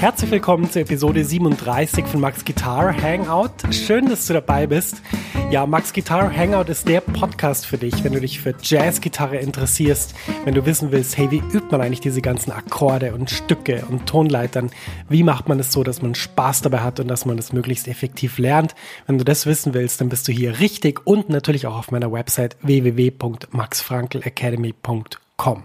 Herzlich willkommen zur Episode 37 von Max Guitar Hangout. Schön, dass du dabei bist. Ja, Max Guitar Hangout ist der Podcast für dich, wenn du dich für Jazzgitarre interessierst, wenn du wissen willst, hey, wie übt man eigentlich diese ganzen Akkorde und Stücke und Tonleitern? Wie macht man es so, dass man Spaß dabei hat und dass man es möglichst effektiv lernt? Wenn du das wissen willst, dann bist du hier richtig und natürlich auch auf meiner Website www.maxfrankelacademy.com.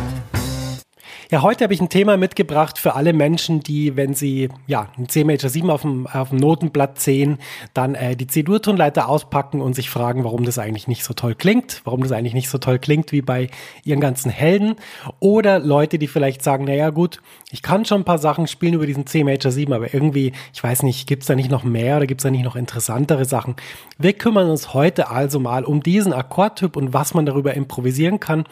Ja, heute habe ich ein Thema mitgebracht für alle Menschen, die, wenn sie ja ein C Major 7 auf dem, auf dem Notenblatt sehen, dann äh, die C-Dur-Tonleiter auspacken und sich fragen, warum das eigentlich nicht so toll klingt, warum das eigentlich nicht so toll klingt wie bei ihren ganzen Helden. Oder Leute, die vielleicht sagen, naja gut, ich kann schon ein paar Sachen spielen über diesen C Major 7, aber irgendwie, ich weiß nicht, gibt's da nicht noch mehr oder gibt's da nicht noch interessantere Sachen? Wir kümmern uns heute also mal um diesen Akkordtyp und was man darüber improvisieren kann.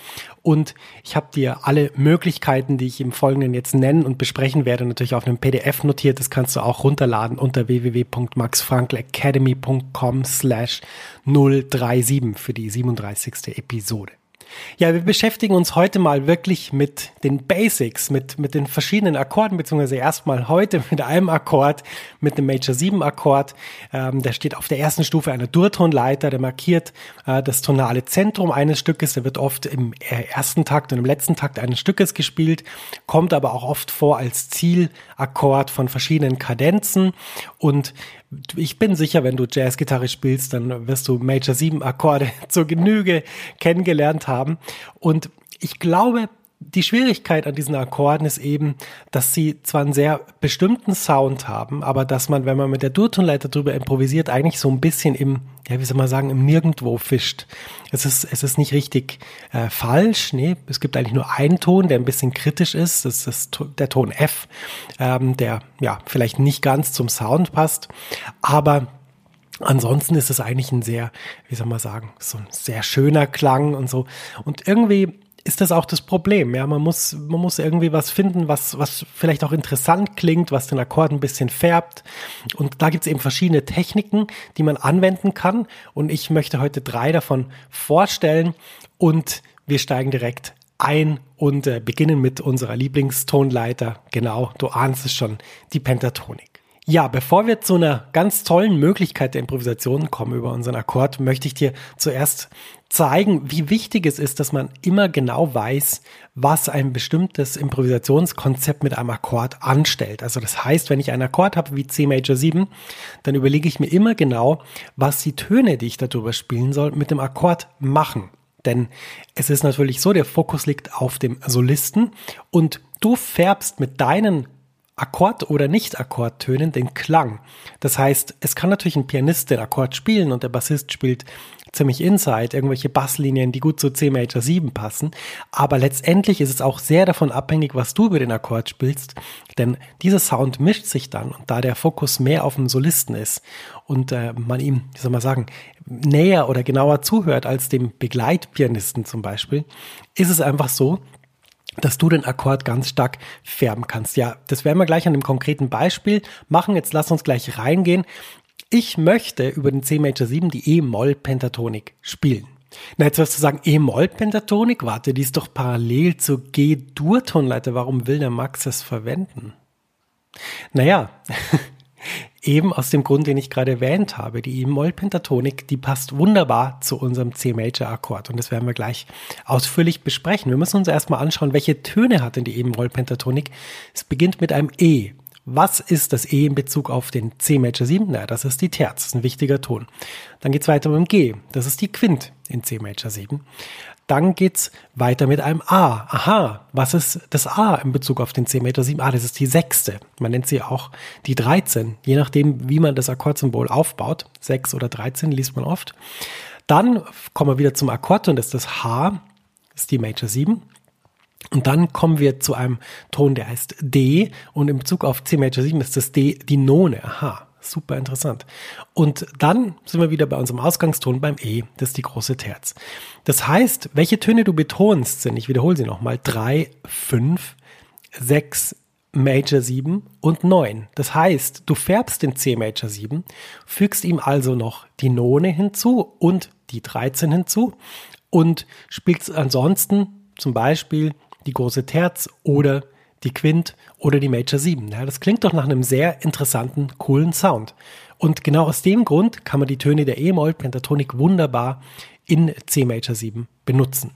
Und ich habe dir alle Möglichkeiten Seiten, die ich im Folgenden jetzt nennen und besprechen werde, natürlich auf einem PDF notiert. Das kannst du auch runterladen unter www.maxfrankelacademy.com slash 037 für die 37. Episode. Ja, wir beschäftigen uns heute mal wirklich mit den Basics, mit, mit den verschiedenen Akkorden, beziehungsweise erstmal heute mit einem Akkord, mit dem Major 7 Akkord. Ähm, der steht auf der ersten Stufe einer Durtonleiter, der markiert äh, das tonale Zentrum eines Stückes. Der wird oft im äh, ersten Takt und im letzten Takt eines Stückes gespielt, kommt aber auch oft vor als Zielakkord von verschiedenen Kadenzen und ich bin sicher, wenn du Jazzgitarre spielst, dann wirst du Major 7 Akkorde zur Genüge kennengelernt haben. Und ich glaube, die Schwierigkeit an diesen Akkorden ist eben, dass sie zwar einen sehr bestimmten Sound haben, aber dass man, wenn man mit der Durtonleiter drüber improvisiert, eigentlich so ein bisschen im, ja, wie soll man sagen, im Nirgendwo fischt. Es ist, es ist nicht richtig äh, falsch, nee, es gibt eigentlich nur einen Ton, der ein bisschen kritisch ist, das ist der Ton F, ähm, der, ja, vielleicht nicht ganz zum Sound passt, aber Ansonsten ist es eigentlich ein sehr, wie soll man sagen, so ein sehr schöner Klang und so. Und irgendwie ist das auch das Problem. Ja, man muss, man muss irgendwie was finden, was, was vielleicht auch interessant klingt, was den Akkord ein bisschen färbt. Und da gibt es eben verschiedene Techniken, die man anwenden kann. Und ich möchte heute drei davon vorstellen. Und wir steigen direkt ein und äh, beginnen mit unserer Lieblingstonleiter. Genau, du ahnst es schon, die Pentatonik. Ja, bevor wir zu einer ganz tollen Möglichkeit der Improvisation kommen über unseren Akkord, möchte ich dir zuerst zeigen, wie wichtig es ist, dass man immer genau weiß, was ein bestimmtes Improvisationskonzept mit einem Akkord anstellt. Also das heißt, wenn ich einen Akkord habe wie C Major 7, dann überlege ich mir immer genau, was die Töne, die ich darüber spielen soll, mit dem Akkord machen. Denn es ist natürlich so, der Fokus liegt auf dem Solisten und du färbst mit deinen Akkord- oder Nicht-Akkordtönen den Klang. Das heißt, es kann natürlich ein Pianist den Akkord spielen und der Bassist spielt ziemlich inside, irgendwelche Basslinien, die gut zu C Major 7 passen. Aber letztendlich ist es auch sehr davon abhängig, was du über den Akkord spielst, denn dieser Sound mischt sich dann und da der Fokus mehr auf dem Solisten ist und äh, man ihm, wie soll man sagen, näher oder genauer zuhört als dem Begleitpianisten zum Beispiel, ist es einfach so, dass du den Akkord ganz stark färben kannst. Ja, das werden wir gleich an einem konkreten Beispiel machen. Jetzt lass uns gleich reingehen. Ich möchte über den C Major 7 die E-Moll-Pentatonik spielen. Na, jetzt wirst du sagen, E-Moll-Pentatonik? Warte, die ist doch parallel zur G-Dur-Tonleiter. Warum will der Max es verwenden? Naja, Eben aus dem Grund, den ich gerade erwähnt habe. Die E-Moll-Pentatonik, die passt wunderbar zu unserem C-Major-Akkord. Und das werden wir gleich ausführlich besprechen. Wir müssen uns erstmal anschauen, welche Töne hat denn die E-Moll-Pentatonik. Es beginnt mit einem E. Was ist das E in Bezug auf den C Major 7? Na, das ist die Terz, das ist ein wichtiger Ton. Dann geht's weiter mit dem G, das ist die Quint in C Major 7. Dann geht's weiter mit einem A. Aha, was ist das A in Bezug auf den C Major 7? Ah, das ist die sechste. Man nennt sie auch die 13, je nachdem, wie man das Akkordsymbol aufbaut. 6 oder 13 liest man oft. Dann kommen wir wieder zum Akkordton, das ist das H, das ist die Major 7. Und dann kommen wir zu einem Ton, der heißt D. Und in Bezug auf C Major 7 ist das D die None. Aha, Super interessant. Und dann sind wir wieder bei unserem Ausgangston beim E, das ist die große Terz. Das heißt, welche Töne du betonst, sind, ich wiederhole sie nochmal, 3, 5, 6, Major 7 und 9. Das heißt, du färbst den C Major 7, fügst ihm also noch die None hinzu und die 13 hinzu und spielst ansonsten zum Beispiel die große Terz oder die Quint oder die Major 7. Ja, das klingt doch nach einem sehr interessanten, coolen Sound. Und genau aus dem Grund kann man die Töne der E-Moll-Pentatonik wunderbar in C Major 7 benutzen.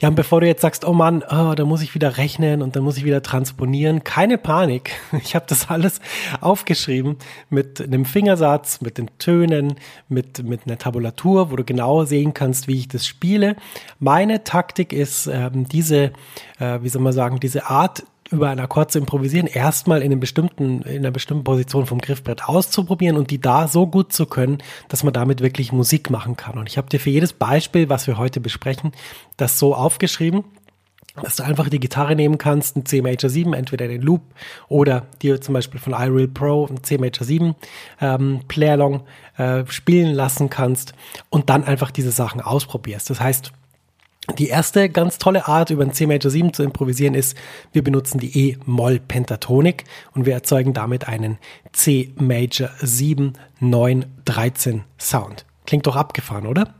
Ja, und bevor du jetzt sagst, oh Mann, oh, da muss ich wieder rechnen und dann muss ich wieder transponieren, keine Panik. Ich habe das alles aufgeschrieben mit einem Fingersatz, mit den Tönen, mit, mit einer Tabulatur, wo du genau sehen kannst, wie ich das spiele. Meine Taktik ist, ähm, diese, äh, wie soll man sagen, diese Art über einen Akkord zu improvisieren, erstmal in, einem bestimmten, in einer bestimmten Position vom Griffbrett auszuprobieren und die da so gut zu können, dass man damit wirklich Musik machen kann. Und ich habe dir für jedes Beispiel, was wir heute besprechen, das so aufgeschrieben, dass du einfach die Gitarre nehmen kannst, ein C Major 7, entweder den Loop oder dir zum Beispiel von iReal Pro ein C Major 7 ähm, Playalong äh, spielen lassen kannst und dann einfach diese Sachen ausprobierst. Das heißt, die erste ganz tolle Art, über ein C Major 7 zu improvisieren, ist, wir benutzen die E-Moll-Pentatonik und wir erzeugen damit einen C Major 7 9 13 Sound. Klingt doch abgefahren, oder?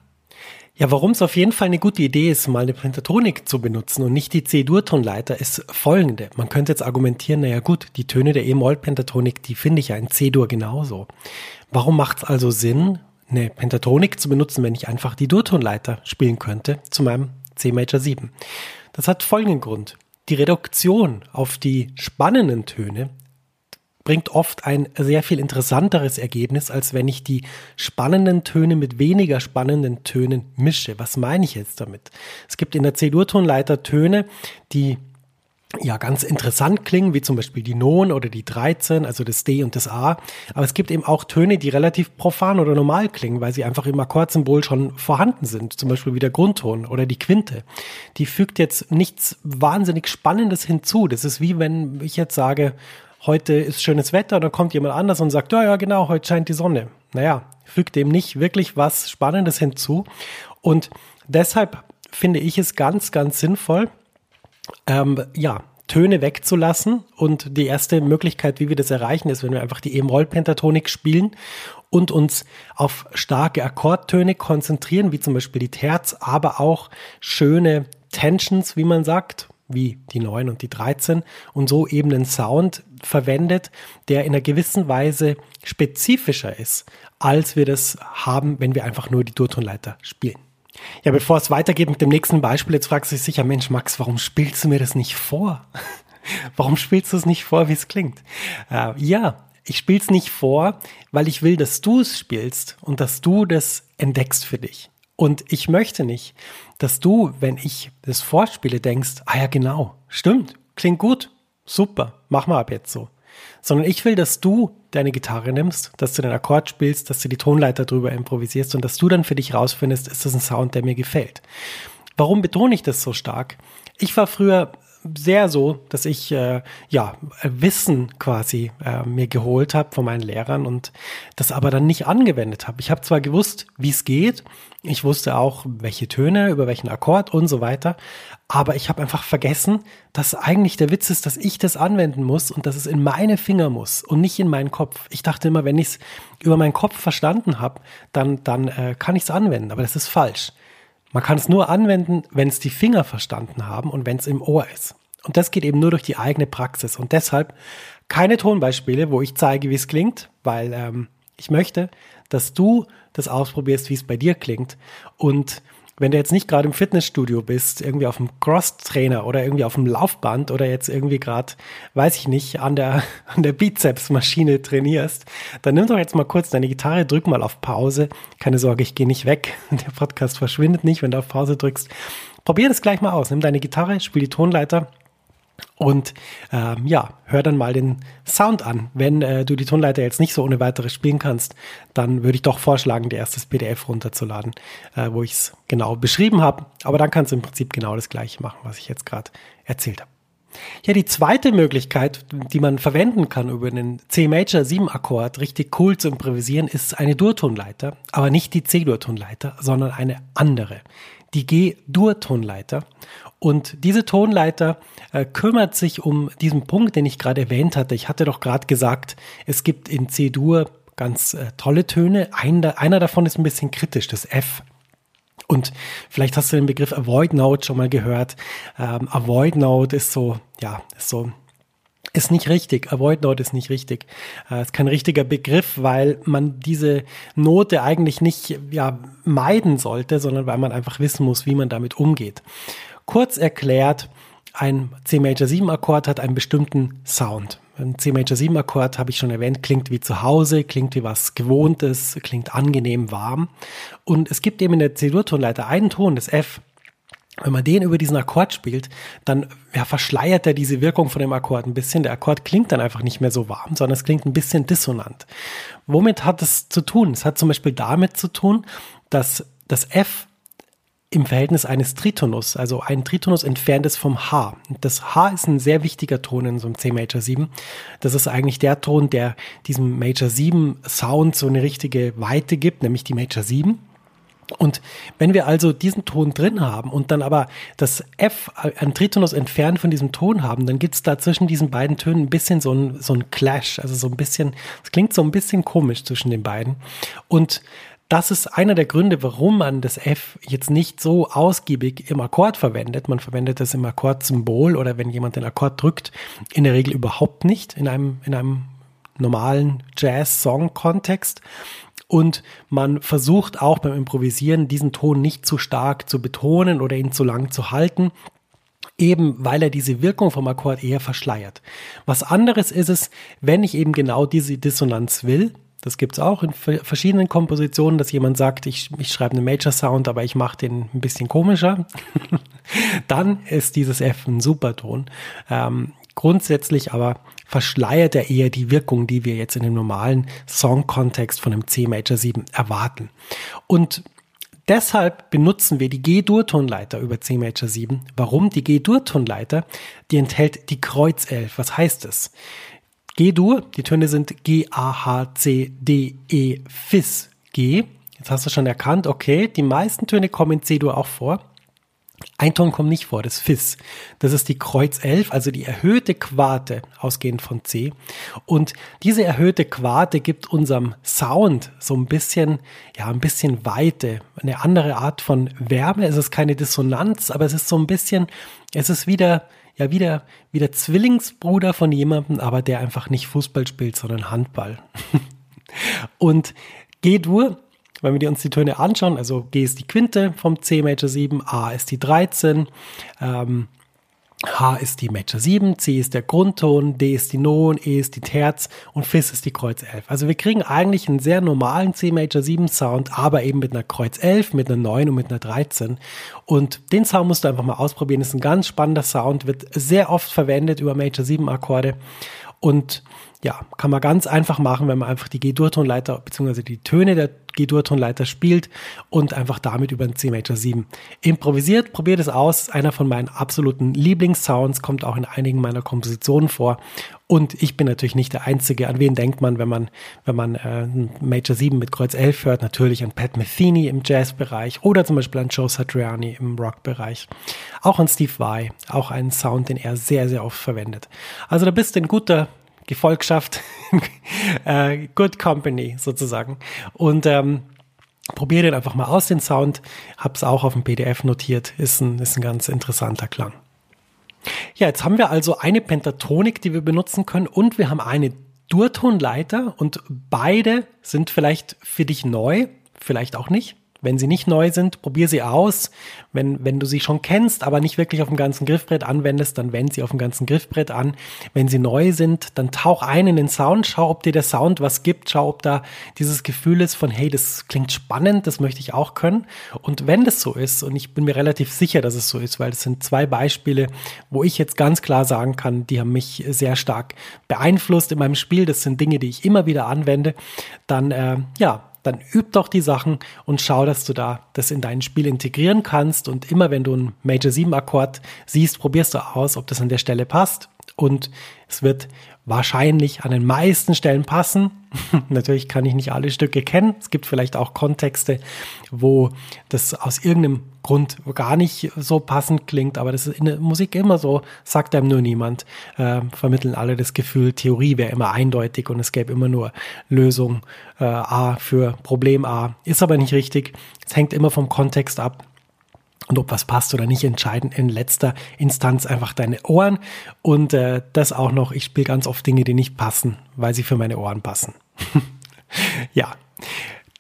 Ja, warum es auf jeden Fall eine gute Idee ist, mal eine Pentatonik zu benutzen und nicht die C-Dur-Tonleiter, ist folgende. Man könnte jetzt argumentieren, naja gut, die Töne der E-Moll-Pentatonik, die finde ich ja in C-Dur genauso. Warum macht es also Sinn, eine Pentatonik zu benutzen, wenn ich einfach die Durtonleiter spielen könnte zu meinem C Major 7. Das hat folgenden Grund. Die Reduktion auf die spannenden Töne bringt oft ein sehr viel interessanteres Ergebnis, als wenn ich die spannenden Töne mit weniger spannenden Tönen mische. Was meine ich jetzt damit? Es gibt in der C-Dur-Tonleiter Töne, die ja ganz interessant klingen, wie zum Beispiel die Non oder die 13, also das D und das A. Aber es gibt eben auch Töne, die relativ profan oder normal klingen, weil sie einfach im Akkordsymbol schon vorhanden sind. Zum Beispiel wie der Grundton oder die Quinte. Die fügt jetzt nichts wahnsinnig Spannendes hinzu. Das ist wie wenn ich jetzt sage, heute ist schönes Wetter, und dann kommt jemand anders und sagt, ja, ja, genau, heute scheint die Sonne. Naja, fügt dem nicht wirklich was Spannendes hinzu. Und deshalb finde ich es ganz, ganz sinnvoll, ähm, ja, Töne wegzulassen. Und die erste Möglichkeit, wie wir das erreichen, ist, wenn wir einfach die E-Moll-Pentatonik spielen und uns auf starke Akkordtöne konzentrieren, wie zum Beispiel die Terz, aber auch schöne Tensions, wie man sagt, wie die 9 und die 13 und so eben einen Sound verwendet, der in einer gewissen Weise spezifischer ist, als wir das haben, wenn wir einfach nur die Durtonleiter spielen. Ja, bevor es weitergeht mit dem nächsten Beispiel, jetzt fragst du dich sicher, Mensch, Max, warum spielst du mir das nicht vor? warum spielst du es nicht vor, wie es klingt? Äh, ja, ich spiele es nicht vor, weil ich will, dass du es spielst und dass du das entdeckst für dich. Und ich möchte nicht, dass du, wenn ich das vorspiele, denkst, ah ja, genau, stimmt, klingt gut, super, mach mal ab jetzt so sondern ich will, dass du deine Gitarre nimmst, dass du den Akkord spielst, dass du die Tonleiter drüber improvisierst und dass du dann für dich rausfindest, ist das ein Sound, der mir gefällt. Warum betone ich das so stark? Ich war früher sehr so, dass ich äh, ja Wissen quasi äh, mir geholt habe von meinen Lehrern und das aber dann nicht angewendet habe. Ich habe zwar gewusst, wie es geht, ich wusste auch, welche Töne, über welchen Akkord und so weiter, aber ich habe einfach vergessen, dass eigentlich der Witz ist, dass ich das anwenden muss und dass es in meine Finger muss und nicht in meinen Kopf. Ich dachte immer, wenn ich es über meinen Kopf verstanden habe, dann dann äh, kann ich es anwenden, aber das ist falsch. Man kann es nur anwenden, wenn es die Finger verstanden haben und wenn es im Ohr ist. Und das geht eben nur durch die eigene Praxis. Und deshalb keine Tonbeispiele, wo ich zeige, wie es klingt, weil ähm, ich möchte, dass du das ausprobierst, wie es bei dir klingt. Und wenn du jetzt nicht gerade im Fitnessstudio bist, irgendwie auf dem Cross-Trainer oder irgendwie auf dem Laufband oder jetzt irgendwie gerade, weiß ich nicht, an der, an der Bizeps-Maschine trainierst, dann nimm doch jetzt mal kurz deine Gitarre, drück mal auf Pause. Keine Sorge, ich gehe nicht weg. Der Podcast verschwindet nicht, wenn du auf Pause drückst. Probier das gleich mal aus. Nimm deine Gitarre, spiel die Tonleiter und ähm, ja, hör dann mal den Sound an. Wenn äh, du die Tonleiter jetzt nicht so ohne weiteres spielen kannst, dann würde ich doch vorschlagen, dir erst das PDF runterzuladen, äh, wo ich es genau beschrieben habe. Aber dann kannst du im Prinzip genau das gleiche machen, was ich jetzt gerade erzählt habe. Ja, die zweite Möglichkeit, die man verwenden kann, über den C Major 7 Akkord richtig cool zu improvisieren, ist eine Durtonleiter, aber nicht die C-Durtonleiter, sondern eine andere, die G-Dur-Tonleiter. Und diese Tonleiter äh, kümmert sich um diesen Punkt, den ich gerade erwähnt hatte. Ich hatte doch gerade gesagt, es gibt in C-Dur ganz äh, tolle Töne. Ein, einer davon ist ein bisschen kritisch, das F. Und vielleicht hast du den Begriff Avoid Note schon mal gehört. Ähm, Avoid Note ist so, ja, ist so ist nicht richtig. Avoid Note ist nicht richtig. Äh, ist kein richtiger Begriff, weil man diese Note eigentlich nicht ja, meiden sollte, sondern weil man einfach wissen muss, wie man damit umgeht. Kurz erklärt, ein C Major 7 Akkord hat einen bestimmten Sound. Ein C Major 7 Akkord, habe ich schon erwähnt, klingt wie zu Hause, klingt wie was Gewohntes, klingt angenehm warm. Und es gibt eben in der C-Dur-Tonleiter einen Ton, das F. Wenn man den über diesen Akkord spielt, dann ja, verschleiert er diese Wirkung von dem Akkord ein bisschen. Der Akkord klingt dann einfach nicht mehr so warm, sondern es klingt ein bisschen dissonant. Womit hat es zu tun? Es hat zum Beispiel damit zu tun, dass das F im Verhältnis eines Tritonus, also ein Tritonus entfernt ist vom H. Das H ist ein sehr wichtiger Ton in so einem C Major 7. Das ist eigentlich der Ton, der diesem Major 7 Sound so eine richtige Weite gibt, nämlich die Major 7. Und wenn wir also diesen Ton drin haben und dann aber das F ein Tritonus entfernt von diesem Ton haben, dann gibt es da zwischen diesen beiden Tönen ein bisschen so ein, so ein Clash, also so ein bisschen, es klingt so ein bisschen komisch zwischen den beiden. Und das ist einer der Gründe, warum man das F jetzt nicht so ausgiebig im Akkord verwendet. Man verwendet das im Akkordsymbol oder wenn jemand den Akkord drückt, in der Regel überhaupt nicht in einem, in einem normalen Jazz-Song-Kontext. Und man versucht auch beim Improvisieren diesen Ton nicht zu stark zu betonen oder ihn zu lang zu halten, eben weil er diese Wirkung vom Akkord eher verschleiert. Was anderes ist es, wenn ich eben genau diese Dissonanz will, das gibt's auch in verschiedenen Kompositionen, dass jemand sagt, ich, ich schreibe einen Major Sound, aber ich mache den ein bisschen komischer. Dann ist dieses F ein Superton. Ähm, grundsätzlich aber verschleiert er eher die Wirkung, die wir jetzt in dem normalen Song-Kontext von einem C Major 7 erwarten. Und Deshalb benutzen wir die G-Dur-Tonleiter über C Major 7. Warum? Die G-Dur-Tonleiter, die enthält die Kreuz 11. Was heißt es? G-Dur, die Töne sind G, A, H, C, D, E, Fis, G. Jetzt hast du schon erkannt, okay, die meisten Töne kommen in C-Dur auch vor. Ein Ton kommt nicht vor, das Fis. Das ist die Kreuz 11, also die erhöhte Quarte, ausgehend von C. Und diese erhöhte Quarte gibt unserem Sound so ein bisschen, ja, ein bisschen Weite, eine andere Art von Wärme. Es ist keine Dissonanz, aber es ist so ein bisschen, es ist wieder, ja wieder, wieder Zwillingsbruder von jemandem, aber der einfach nicht Fußball spielt, sondern Handball. und G-Dur, wenn wir uns die Töne anschauen, also G ist die Quinte vom C Major 7, A ist die 13, ähm, H ist die Major 7, C ist der Grundton, D ist die Non, E ist die Terz und Fis ist die Kreuz 11. Also wir kriegen eigentlich einen sehr normalen C Major 7 Sound, aber eben mit einer Kreuz 11, mit einer 9 und mit einer 13. Und den Sound musst du einfach mal ausprobieren. Ist ein ganz spannender Sound, wird sehr oft verwendet über Major 7 Akkorde. Und ja, kann man ganz einfach machen, wenn man einfach die G-Dur-Tonleiter bzw. die Töne der G-Dur-Tonleiter spielt und einfach damit über den C Major 7 improvisiert. Probiert es aus. Einer von meinen absoluten Lieblingssounds, kommt auch in einigen meiner Kompositionen vor. Und ich bin natürlich nicht der Einzige. An wen denkt man, wenn man, wenn man äh, Major 7 mit Kreuz 11 hört? Natürlich an Pat Metheny im Jazzbereich oder zum Beispiel an Joe Satriani im Rockbereich. Auch an Steve Vai, auch einen Sound, den er sehr, sehr oft verwendet. Also da bist du in guter Gefolgschaft, äh, Good Company sozusagen. Und ähm, probiere den einfach mal aus, den Sound. Hab's auch auf dem PDF notiert. Ist ein, ist ein ganz interessanter Klang. Ja, jetzt haben wir also eine Pentatonik, die wir benutzen können und wir haben eine Durtonleiter und beide sind vielleicht für dich neu, vielleicht auch nicht. Wenn sie nicht neu sind, probier sie aus. Wenn, wenn du sie schon kennst, aber nicht wirklich auf dem ganzen Griffbrett anwendest, dann wend sie auf dem ganzen Griffbrett an. Wenn sie neu sind, dann tauch ein in den Sound, schau, ob dir der Sound was gibt, schau, ob da dieses Gefühl ist von, hey, das klingt spannend, das möchte ich auch können. Und wenn das so ist, und ich bin mir relativ sicher, dass es so ist, weil es sind zwei Beispiele, wo ich jetzt ganz klar sagen kann, die haben mich sehr stark beeinflusst in meinem Spiel. Das sind Dinge, die ich immer wieder anwende. Dann, äh, ja, dann üb doch die Sachen und schau, dass du da das in dein Spiel integrieren kannst. Und immer wenn du einen Major 7 Akkord siehst, probierst du aus, ob das an der Stelle passt. Und es wird wahrscheinlich an den meisten Stellen passen. Natürlich kann ich nicht alle Stücke kennen. Es gibt vielleicht auch Kontexte, wo das aus irgendeinem Grund gar nicht so passend klingt, aber das ist in der Musik immer so, sagt einem nur niemand. Äh, vermitteln alle das Gefühl, Theorie wäre immer eindeutig und es gäbe immer nur Lösung äh, A für Problem A. Ist aber nicht richtig. Es hängt immer vom Kontext ab. Und ob was passt oder nicht, entscheiden in letzter Instanz einfach deine Ohren. Und äh, das auch noch, ich spiele ganz oft Dinge, die nicht passen, weil sie für meine Ohren passen. ja.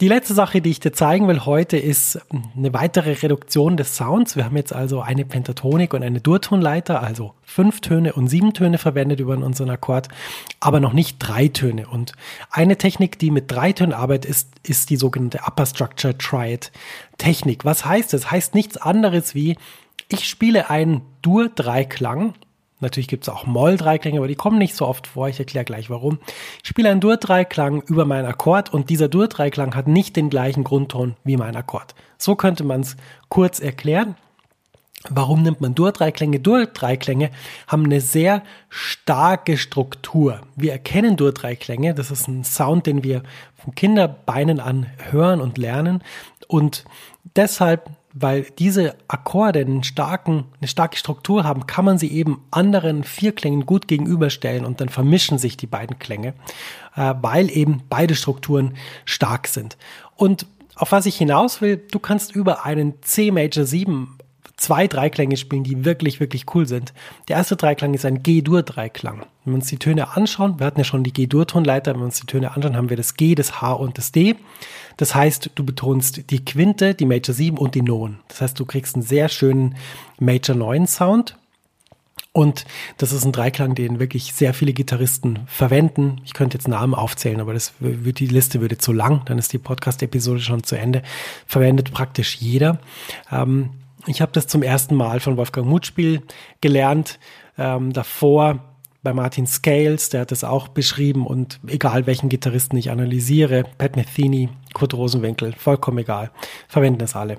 Die letzte Sache, die ich dir zeigen will heute, ist eine weitere Reduktion des Sounds. Wir haben jetzt also eine Pentatonik und eine Durtonleiter, also fünf Töne und sieben Töne verwendet über unseren Akkord, aber noch nicht drei Töne. Und eine Technik, die mit drei Tönen arbeitet, ist, ist die sogenannte Upper Structure Triad Technik. Was heißt das? Heißt nichts anderes wie, ich spiele einen Dur-Dreiklang Natürlich gibt es auch Moll-Dreiklänge, aber die kommen nicht so oft vor. Ich erkläre gleich warum. Ich spiele einen Dur-Dreiklang über meinen Akkord und dieser Dur-Dreiklang hat nicht den gleichen Grundton wie mein Akkord. So könnte man es kurz erklären. Warum nimmt man Dur-Dreiklänge? Dur-Dreiklänge haben eine sehr starke Struktur. Wir erkennen Dur-Dreiklänge. Das ist ein Sound, den wir von Kinderbeinen an hören und lernen. Und deshalb weil diese Akkorde einen starken, eine starke Struktur haben, kann man sie eben anderen Vierklängen gut gegenüberstellen und dann vermischen sich die beiden Klänge, äh, weil eben beide Strukturen stark sind. Und auf was ich hinaus will, du kannst über einen C Major 7 zwei Dreiklänge spielen, die wirklich, wirklich cool sind. Der erste Dreiklang ist ein G-Dur-Dreiklang. Wenn wir uns die Töne anschauen, wir hatten ja schon die G-Dur-Tonleiter, wenn wir uns die Töne anschauen, haben wir das G, das H und das D. Das heißt, du betonst die Quinte, die Major 7 und die Non. Das heißt, du kriegst einen sehr schönen Major 9 Sound. Und das ist ein Dreiklang, den wirklich sehr viele Gitarristen verwenden. Ich könnte jetzt Namen aufzählen, aber das wird, die Liste würde zu lang. Dann ist die Podcast-Episode schon zu Ende. Verwendet praktisch jeder. Ähm, ich habe das zum ersten Mal von Wolfgang Mutspiel gelernt. Ähm, davor bei Martin Scales, der hat das auch beschrieben und egal welchen Gitarristen ich analysiere, Pat Metheny, Kurt Rosenwinkel, vollkommen egal, verwenden das alle.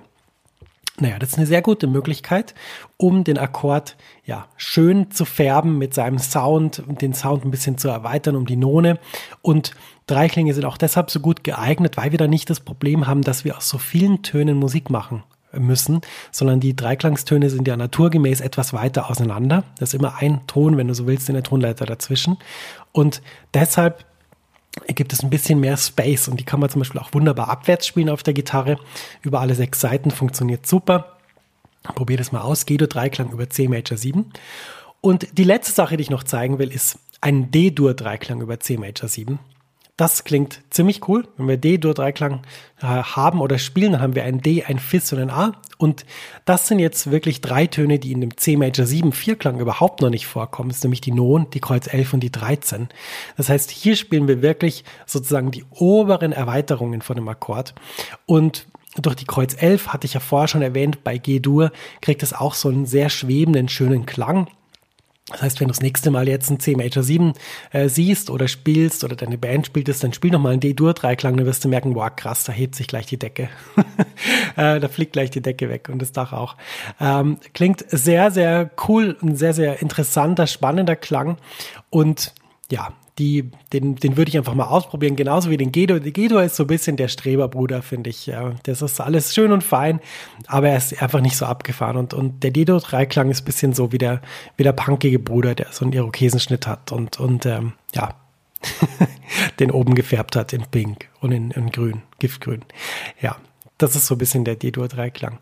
Naja, das ist eine sehr gute Möglichkeit, um den Akkord ja schön zu färben mit seinem Sound und den Sound ein bisschen zu erweitern um die None. Und Dreiklänge sind auch deshalb so gut geeignet, weil wir da nicht das Problem haben, dass wir aus so vielen Tönen Musik machen müssen, sondern die Dreiklangstöne sind ja naturgemäß etwas weiter auseinander. Das ist immer ein Ton, wenn du so willst, in der Tonleiter dazwischen. Und deshalb gibt es ein bisschen mehr Space und die kann man zum Beispiel auch wunderbar abwärts spielen auf der Gitarre. Über alle sechs Seiten funktioniert super. Probier das mal aus. G-Dur-Dreiklang über C Major 7. Und die letzte Sache, die ich noch zeigen will, ist ein D-Dur-Dreiklang über C Major 7. Das klingt ziemlich cool. Wenn wir D-Dur-Dreiklang äh, haben oder spielen, dann haben wir ein D, ein Fis und ein A. Und das sind jetzt wirklich drei Töne, die in dem C Major 7 Vierklang überhaupt noch nicht vorkommen. Das ist nämlich die Non, die Kreuz 11 und die 13. Das heißt, hier spielen wir wirklich sozusagen die oberen Erweiterungen von dem Akkord. Und durch die Kreuz 11 hatte ich ja vorher schon erwähnt, bei G-Dur kriegt es auch so einen sehr schwebenden, schönen Klang. Das heißt, wenn du das nächste Mal jetzt ein C Major 7 äh, siehst oder spielst oder deine Band spielt es, dann spiel noch mal einen D-Dur-Dreiklang, dann wirst du merken, wow, krass, da hebt sich gleich die Decke. äh, da fliegt gleich die Decke weg und das Dach auch. Ähm, klingt sehr, sehr cool, ein sehr, sehr interessanter, spannender Klang und ja, die, den, den würde ich einfach mal ausprobieren, genauso wie den Gedo. Der Gedo ist so ein bisschen der Streberbruder, finde ich. Das ist alles schön und fein, aber er ist einfach nicht so abgefahren. Und, und der Gedo-Dreiklang ist ein bisschen so wie der, wie der punkige Bruder, der so einen Irokesenschnitt hat und, und ähm, ja, den oben gefärbt hat in Pink und in, in Grün, Giftgrün. Ja, das ist so ein bisschen der D-Dur-Dreiklang.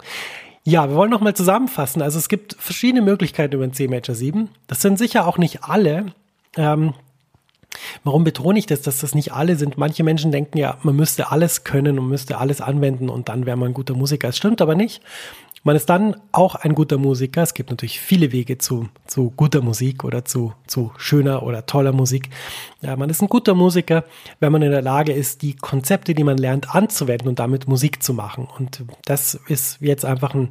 Ja, wir wollen nochmal zusammenfassen. Also es gibt verschiedene Möglichkeiten über den C Major 7. Das sind sicher auch nicht alle. Ähm, Warum betone ich das, dass das nicht alle sind? Manche Menschen denken ja, man müsste alles können und müsste alles anwenden und dann wäre man ein guter Musiker. Es stimmt aber nicht. Man ist dann auch ein guter Musiker. Es gibt natürlich viele Wege zu, zu guter Musik oder zu, zu schöner oder toller Musik. Ja, man ist ein guter Musiker, wenn man in der Lage ist, die Konzepte, die man lernt, anzuwenden und damit Musik zu machen. Und das ist jetzt einfach ein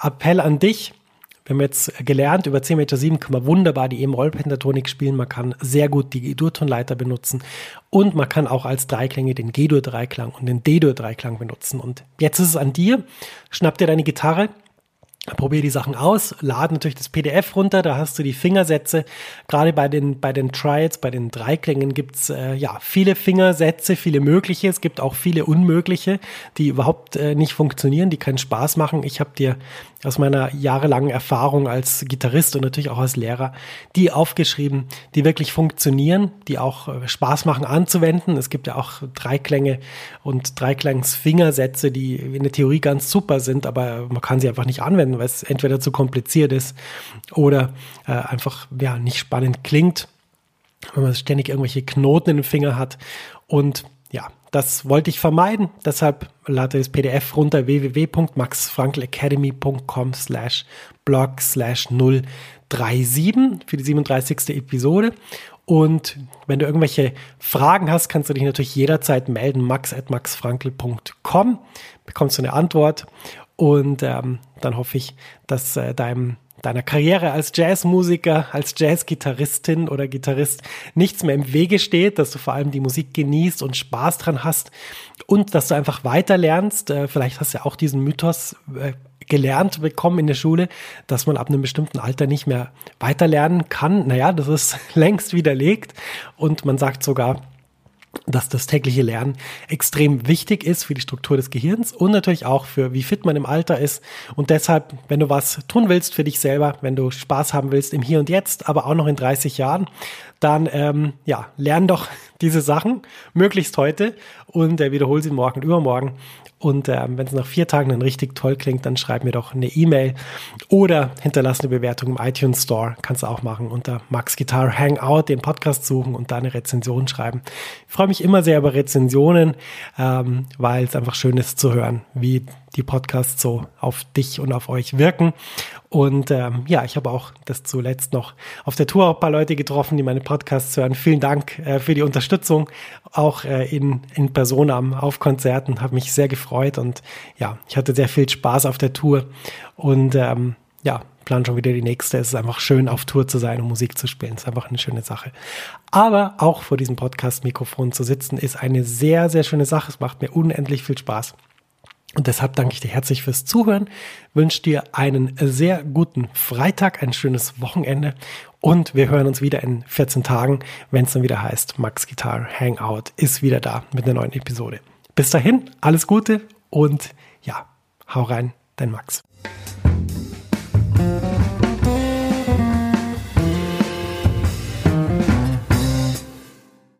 Appell an dich wir haben jetzt gelernt, über 10 Meter 7 kann man wunderbar die E-Rollpentatonik spielen. Man kann sehr gut die G-Dur-Tonleiter benutzen. Und man kann auch als Dreiklänge den G-Dur-Dreiklang und den D-Dur-Dreiklang benutzen. Und jetzt ist es an dir. Schnapp dir deine Gitarre, Probier die Sachen aus, lad natürlich das PDF runter, da hast du die Fingersätze. Gerade bei den, bei den Trials, bei den Dreiklängen gibt's äh, ja viele Fingersätze, viele mögliche. Es gibt auch viele unmögliche, die überhaupt äh, nicht funktionieren, die keinen Spaß machen. Ich habe dir aus meiner jahrelangen Erfahrung als Gitarrist und natürlich auch als Lehrer die aufgeschrieben, die wirklich funktionieren, die auch äh, Spaß machen anzuwenden. Es gibt ja auch Dreiklänge und Dreiklangsfingersätze, die in der Theorie ganz super sind, aber man kann sie einfach nicht anwenden weil es entweder zu kompliziert ist oder äh, einfach ja, nicht spannend klingt, wenn man ständig irgendwelche Knoten in den Finger hat. Und ja, das wollte ich vermeiden. Deshalb lade das PDF runter www.maxfrankelacademy.com slash blog slash 037 für die 37. Episode. Und wenn du irgendwelche Fragen hast, kannst du dich natürlich jederzeit melden, max at maxfrankel.com, bekommst du eine Antwort. Und ähm, dann hoffe ich, dass äh, deinem deiner Karriere als Jazzmusiker, als Jazzgitarristin oder Gitarrist nichts mehr im Wege steht, dass du vor allem die Musik genießt und Spaß dran hast und dass du einfach weiter lernst. Äh, vielleicht hast du ja auch diesen Mythos äh, gelernt bekommen in der Schule, dass man ab einem bestimmten Alter nicht mehr weiter lernen kann. Naja, das ist längst widerlegt und man sagt sogar, dass das tägliche Lernen extrem wichtig ist für die Struktur des Gehirns und natürlich auch für wie fit man im Alter ist. Und deshalb, wenn du was tun willst für dich selber, wenn du Spaß haben willst im Hier und Jetzt, aber auch noch in 30 Jahren, dann ähm, ja, lern doch diese Sachen möglichst heute und äh, wiederhol sie morgen und übermorgen. Und äh, wenn es nach vier Tagen dann richtig toll klingt, dann schreib mir doch eine E-Mail oder hinterlass eine Bewertung im iTunes Store. Kannst du auch machen unter Max Guitar Hangout, den Podcast suchen und da eine Rezension schreiben. Ich freue mich immer sehr über Rezensionen, ähm, weil es einfach schön ist zu hören, wie die Podcasts so auf dich und auf euch wirken. Und ähm, ja, ich habe auch das zuletzt noch auf der Tour ein paar Leute getroffen, die meine Podcasts hören. Vielen Dank äh, für die Unterstützung, auch äh, in, in Persona auf Konzerten. Habe mich sehr gefreut und ja, ich hatte sehr viel Spaß auf der Tour. Und ähm, ja, plan schon wieder die nächste. Es ist einfach schön, auf Tour zu sein und Musik zu spielen. Es ist einfach eine schöne Sache. Aber auch vor diesem Podcast-Mikrofon zu sitzen, ist eine sehr, sehr schöne Sache. Es macht mir unendlich viel Spaß. Und deshalb danke ich dir herzlich fürs Zuhören, wünsche dir einen sehr guten Freitag, ein schönes Wochenende und wir hören uns wieder in 14 Tagen, wenn es dann wieder heißt, Max Guitar Hangout ist wieder da mit einer neuen Episode. Bis dahin, alles Gute und ja, hau rein, dein Max.